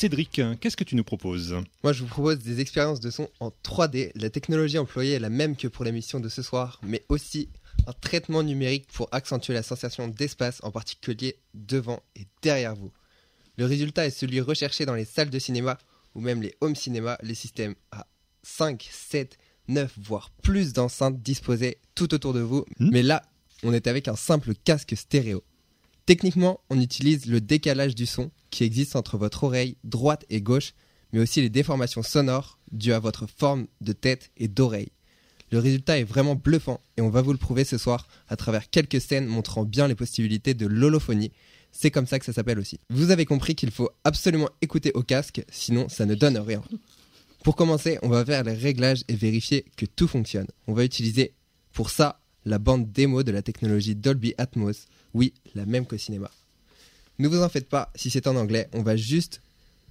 Cédric, qu'est-ce que tu nous proposes Moi, je vous propose des expériences de son en 3D. La technologie employée est la même que pour l'émission de ce soir, mais aussi un traitement numérique pour accentuer la sensation d'espace, en particulier devant et derrière vous. Le résultat est celui recherché dans les salles de cinéma ou même les home cinéma, les systèmes à 5, 7, 9, voire plus d'enceintes disposées tout autour de vous. Hmm. Mais là, on est avec un simple casque stéréo. Techniquement, on utilise le décalage du son qui existe entre votre oreille droite et gauche, mais aussi les déformations sonores dues à votre forme de tête et d'oreille. Le résultat est vraiment bluffant et on va vous le prouver ce soir à travers quelques scènes montrant bien les possibilités de l'holophonie. C'est comme ça que ça s'appelle aussi. Vous avez compris qu'il faut absolument écouter au casque, sinon ça ne donne rien. Pour commencer, on va faire les réglages et vérifier que tout fonctionne. On va utiliser pour ça la bande démo de la technologie Dolby Atmos. Oui, la même qu'au cinéma. Ne vous en faites pas, si c'est en anglais, on va juste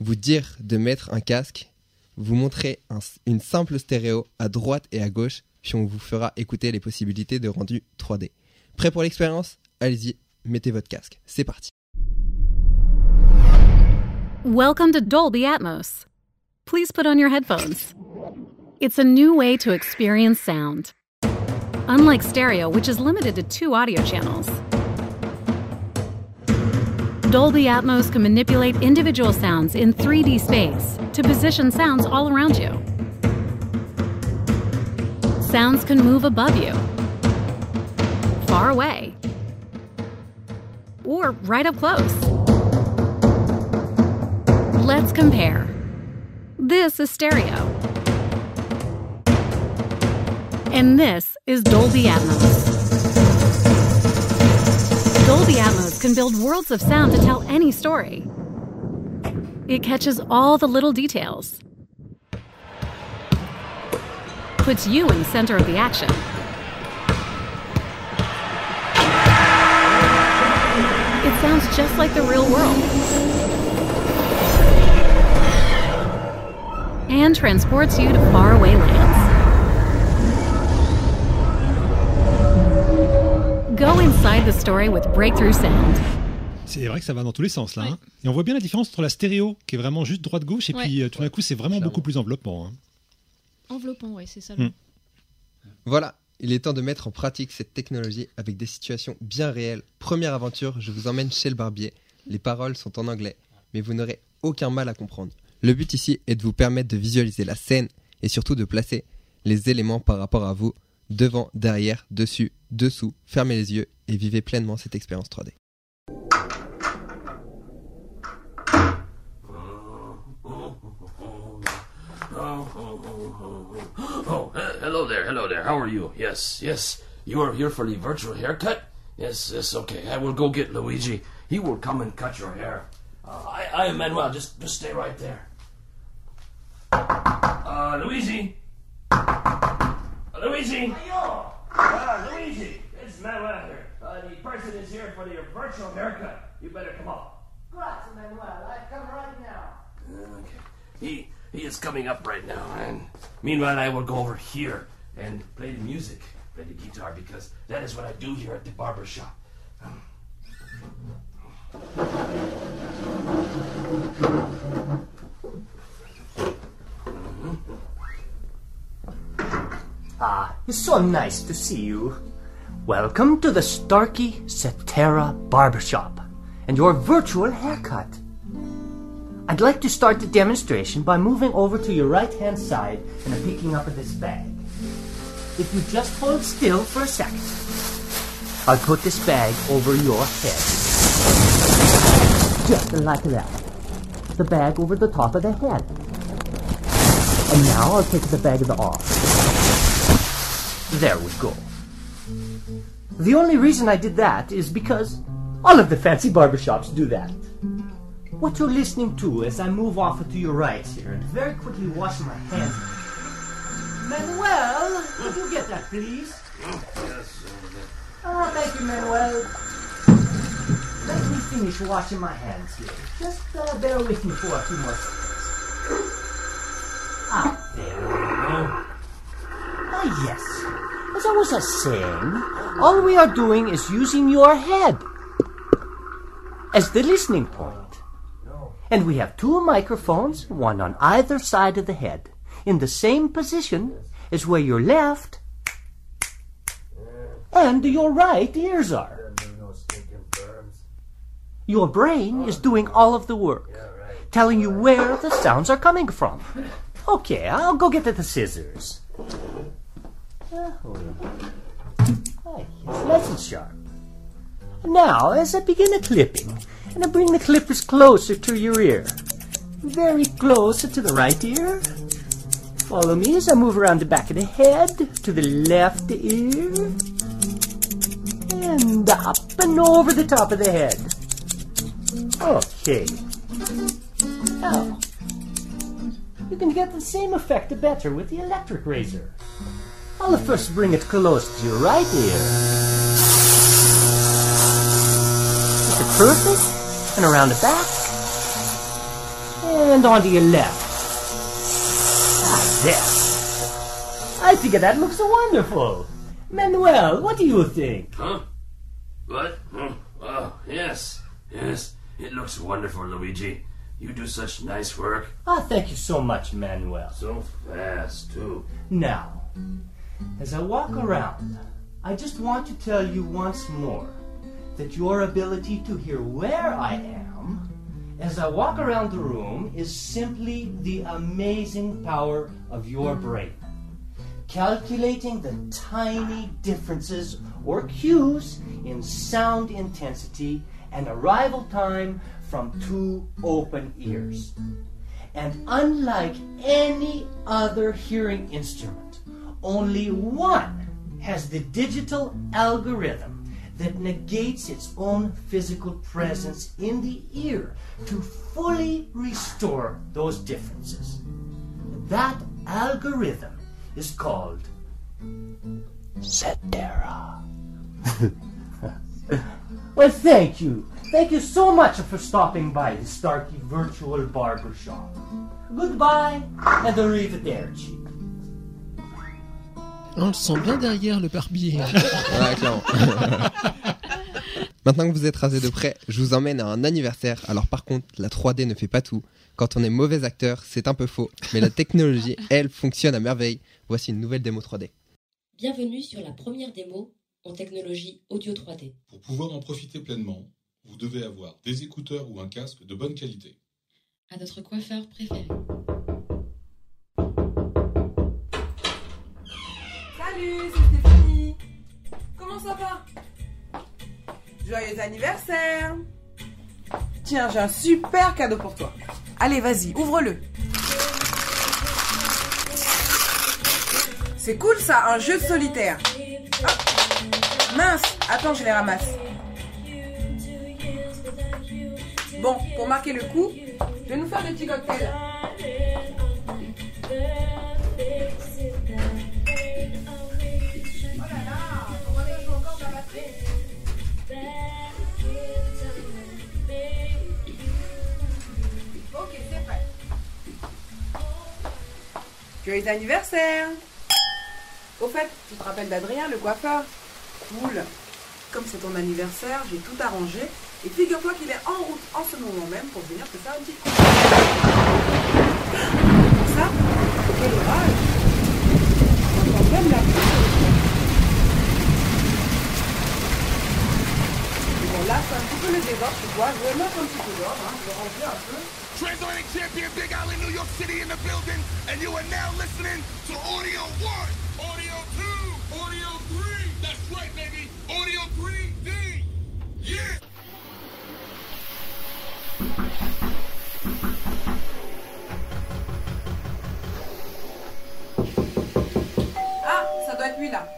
vous dire de mettre un casque, vous montrer un- une simple stéréo à droite et à gauche, puis on vous fera écouter les possibilités de rendu 3D. Prêt pour l'expérience? Allez-y, mettez votre casque. C'est parti. Welcome to Dolby Atmos. Please put on your headphones. It's a new way to experience sound. Unlike stereo, which is limited to two audio channels, Dolby Atmos can manipulate individual sounds in 3D space to position sounds all around you. Sounds can move above you, far away, or right up close. Let's compare. This is stereo. And this is Dolby Atmos. Dolby Atmos can build worlds of sound to tell any story. It catches all the little details, puts you in the center of the action. It sounds just like the real world. and transports you to faraway lands. Go inside the story with Breakthrough Sound. C'est vrai que ça va dans tous les sens là. hein. Et on voit bien la différence entre la stéréo qui est vraiment juste droite-gauche et Ouais. puis euh, tout d'un coup c'est vraiment beaucoup plus enveloppant. hein. Enveloppant, ouais, c'est ça. Hmm. Voilà, il est temps de mettre en pratique cette technologie avec des situations bien réelles. Première aventure, je vous emmène chez le barbier. Les paroles sont en anglais, mais vous n'aurez aucun mal à comprendre. Le but ici est de vous permettre de visualiser la scène et surtout de placer les éléments par rapport à vous, devant, derrière, dessus, dessous. Fermez les yeux et vivez pleinement cette expérience 3D. Oh, he- hello there, hello there. How are you? Yes, yes. You are here for the virtual haircut? Yes, yes, okay. I will go get Luigi. He will come and cut your hair. Uh, I, I am Manuel. Just, just stay right there. Uh, Luigi? Uh, Luigi? Uh, Luigi! It's Manuel here. Uh, the person is here for your virtual haircut. You better come up. Grazie, Manuel. I come right now. Okay. He he is coming up right now, and meanwhile I will go over here and play the music, play the guitar, because that is what I do here at the barber shop. Um, Ah, it's so nice to see you. Welcome to the Starkey Cetera Barbershop and your virtual haircut. I'd like to start the demonstration by moving over to your right hand side and picking up this bag. If you just hold still for a second, I'll put this bag over your head. Just like that. The bag over the top of the head. And now I'll take the bag of the off. There we go. The only reason I did that is because all of the fancy barbershops do that. What you're listening to as I move off to your right here and very quickly wash my hands. Manuel, could you get that, please? Yes, sir. Ah, thank you, Manuel. Let me finish washing my hands here. Just uh, bear with me for a few more seconds. Ah, there we go. Ah, yes. As I was saying, all we are doing is using your head as the listening point. And we have two microphones, one on either side of the head, in the same position as where your left and your right ears are. Your brain is doing all of the work, telling you where the sounds are coming from. Okay, I'll go get the scissors. Oh, Hi, it's nice and sharp. Now, as I begin the clipping, and I bring the clippers closer to your ear, very close to the right ear. Follow me as I move around the back of the head to the left ear, and up and over the top of the head. Okay. Now, you can get the same effect better with the electric razor. I'll first bring it close to your right ear. Is it perfect? And around the back. And onto your left. Ah, there. I think that looks wonderful. Manuel, what do you think? Huh? What? Oh, oh, yes. Yes. It looks wonderful, Luigi. You do such nice work. Ah, thank you so much, Manuel. So fast, too. Now, as I walk around, I just want to tell you once more that your ability to hear where I am as I walk around the room is simply the amazing power of your brain. Calculating the tiny differences or cues in sound intensity and arrival time from two open ears. And unlike any other hearing instrument, only one has the digital algorithm that negates its own physical presence in the ear to fully restore those differences. That algorithm is called Cetera. well, thank you. Thank you so much for stopping by the Starkey Virtual Barber Shop. Goodbye and arrivederci. On le sent bien derrière le barbier. Ouais, clairement. Maintenant que vous êtes rasé de près, je vous emmène à un anniversaire. Alors par contre, la 3D ne fait pas tout. Quand on est mauvais acteur, c'est un peu faux. Mais la technologie, elle, fonctionne à merveille. Voici une nouvelle démo 3D. Bienvenue sur la première démo en technologie audio 3D. Pour pouvoir en profiter pleinement, vous devez avoir des écouteurs ou un casque de bonne qualité. À notre coiffeur préféré. Salut, c'est Stéphanie. Comment ça va? Joyeux anniversaire. Tiens, j'ai un super cadeau pour toi. Allez, vas-y, ouvre-le. C'est cool ça, un jeu de solitaire. Mince, attends, je les ramasse. Bon, pour marquer le coup, je vais nous faire des petits cocktails. Joyeux anniversaire Au fait, tu te rappelles d'Adrien, le coiffeur? Cool. Comme c'est ton anniversaire, j'ai tout arrangé. Et figure-toi qu'il est en route en ce moment même pour venir te faire un petit coup. Pour ça Quel orage On entend même la pluie. Bon, là, c'est un petit peu le désordre, tu vois. Je vais mettre un petit peu d'ordre, hein. je vais ranger un peu. Transatlantic champion Big Alley, New York City in the building, and you are now listening to Audio 1, Audio 2, Audio 3. That's right, baby. Audio 3D. Yeah. Ah, ça doit être lui là.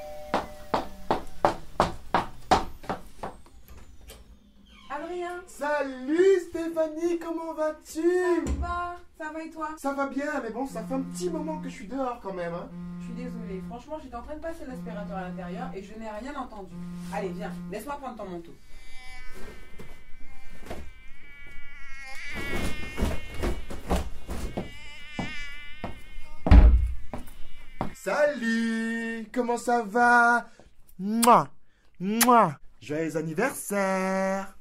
Adrien, Salut Stéphanie, comment vas-tu ça va Ça va et toi Ça va bien, mais bon, ça fait un petit moment que je suis dehors quand même. Hein. Je suis désolée, franchement, j'étais en train de passer l'aspirateur à l'intérieur et je n'ai rien entendu. Allez, viens, laisse-moi prendre ton manteau. Salut Comment ça va? Mouah Mouah Joyeux anniversaire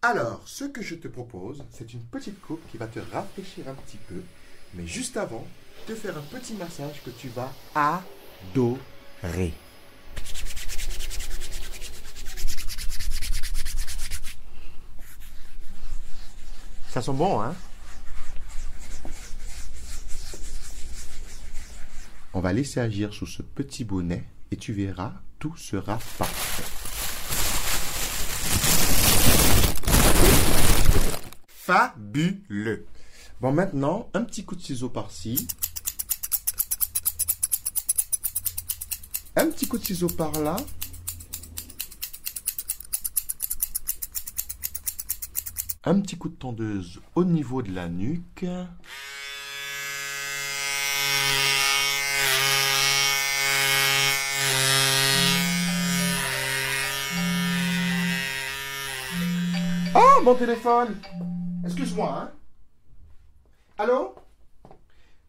Alors, ce que je te propose, c'est une petite coupe qui va te rafraîchir un petit peu, mais juste avant, te faire un petit massage que tu vas adorer. Ça sent bon, hein? On va laisser agir sous ce petit bonnet et tu verras, tout sera parfait. Fabuleux. Bon, maintenant, un petit coup de ciseau par-ci. Un petit coup de ciseau par-là. Un petit coup de tondeuse au niveau de la nuque. Oh, mon téléphone Excuse-moi, hein Allô?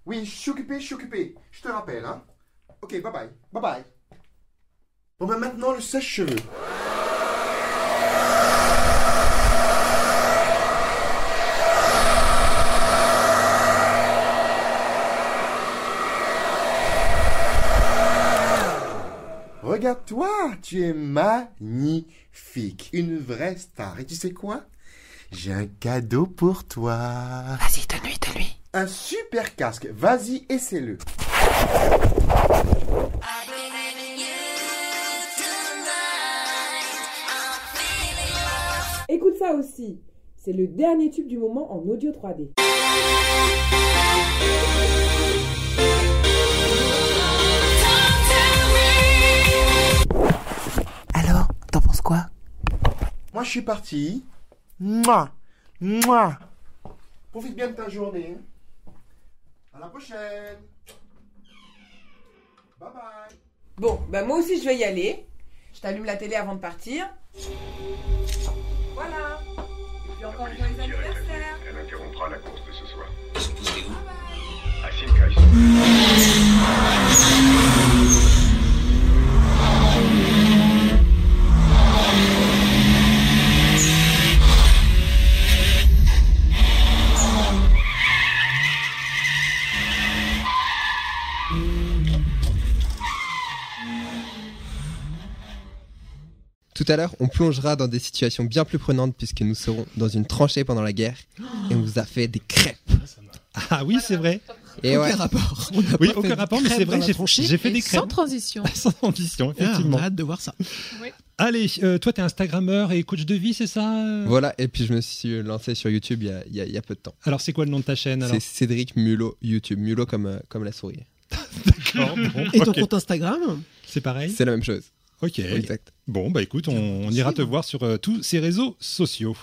Oui, je suis occupé, je suis occupé. Je te rappelle, hein Ok, bye bye. Bye bye. Bon, ben maintenant, le sèche-cheveux. Regarde-toi, tu es magnifique, une vraie star. Et tu sais quoi? J'ai un cadeau pour toi. Vas-y, donne-lui, donne-lui. Un super casque. Vas-y, essaie-le. Écoute ça aussi. C'est le dernier tube du moment en audio 3D. Alors, t'en penses quoi? Moi, je suis parti. Mouah Mouah Profite bien de ta journée. À la prochaine. Bye bye. Bon, bah moi aussi je vais y aller. Je t'allume la télé avant de partir. Voilà. Et puis encore joyeux anniversaire. Elle interrompra la course de ce soir. Ils sont Tout à l'heure, on plongera dans des situations bien plus prenantes puisque nous serons dans une tranchée pendant la guerre et on vous a fait des crêpes. Ah oui, c'est vrai. Et Aucun ouais. rapport. On Oui, aucun rapport, mais c'est vrai, j'ai fait des crêpes. Sans transition. Sans transition, Ah, effectivement. on a hâte de voir ça. Allez, euh, toi, t'es Instagrammeur et coach de vie, c'est ça euh? Voilà, et puis je me suis lancé sur YouTube il y a, y y peu de temps. Alors, c'est quoi le nom de ta chaîne C'est Cédric Mulot YouTube, Mulot comme, euh, comme la souris. D'accord, bon, Et ton compte Instagram? C'est pareil C'est la même chose. Ok. Exact. Bon, bah écoute, on, on ira te voir sur euh, tous ces réseaux sociaux.